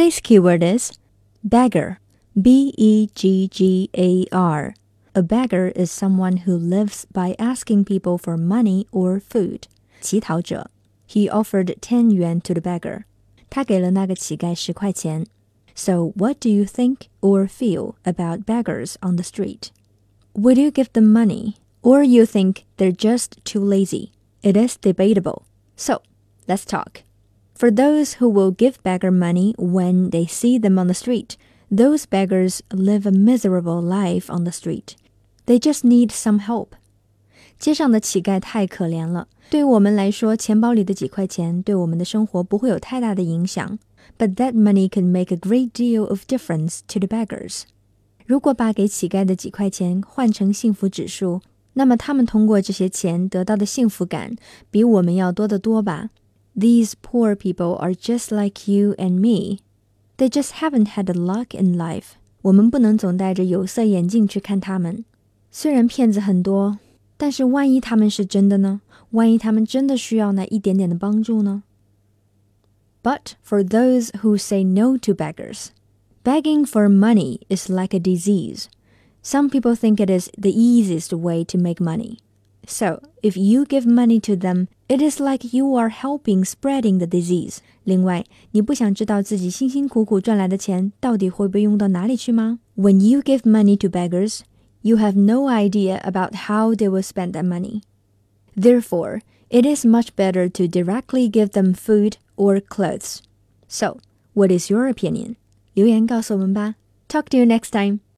Today's keyword is beggar. B E G G A R. A beggar is someone who lives by asking people for money or food. 乞讨者. He offered 10 yuan to the beggar. 他给了那个乞丐十块钱。So, what do you think or feel about beggars on the street? Would you give them money, or you think they're just too lazy? It is debatable. So, let's talk. For those who will give beggar money when they see them on the street, those beggars live a miserable life on the street. They just need some help. 街上的乞丐太可怜了。对于我们来说，钱包里的几块钱对我们的生活不会有太大的影响。But that money can make a great deal of difference to the beggars. 如果把给乞丐的几块钱换成幸福指数，那么他们通过这些钱得到的幸福感比我们要多得多吧。 These poor people are just like you and me. They just haven't had the luck in life. 我们不能总戴着有色眼镜去看他们。虽然骗子很多，但是万一他们是真的呢？万一他们真的需要那一点点的帮助呢？But for those who say no to beggars, begging for money is like a disease. Some people think it is the easiest way to make money. So, if you give money to them, it is like you are helping spreading the disease. 另外，你不想知道自己辛辛苦苦赚来的钱到底会被用到哪里去吗？When you give money to beggars, you have no idea about how they will spend that money. Therefore, it is much better to directly give them food or clothes. So, what is your opinion? 留言告诉我们吧。Talk to you next time.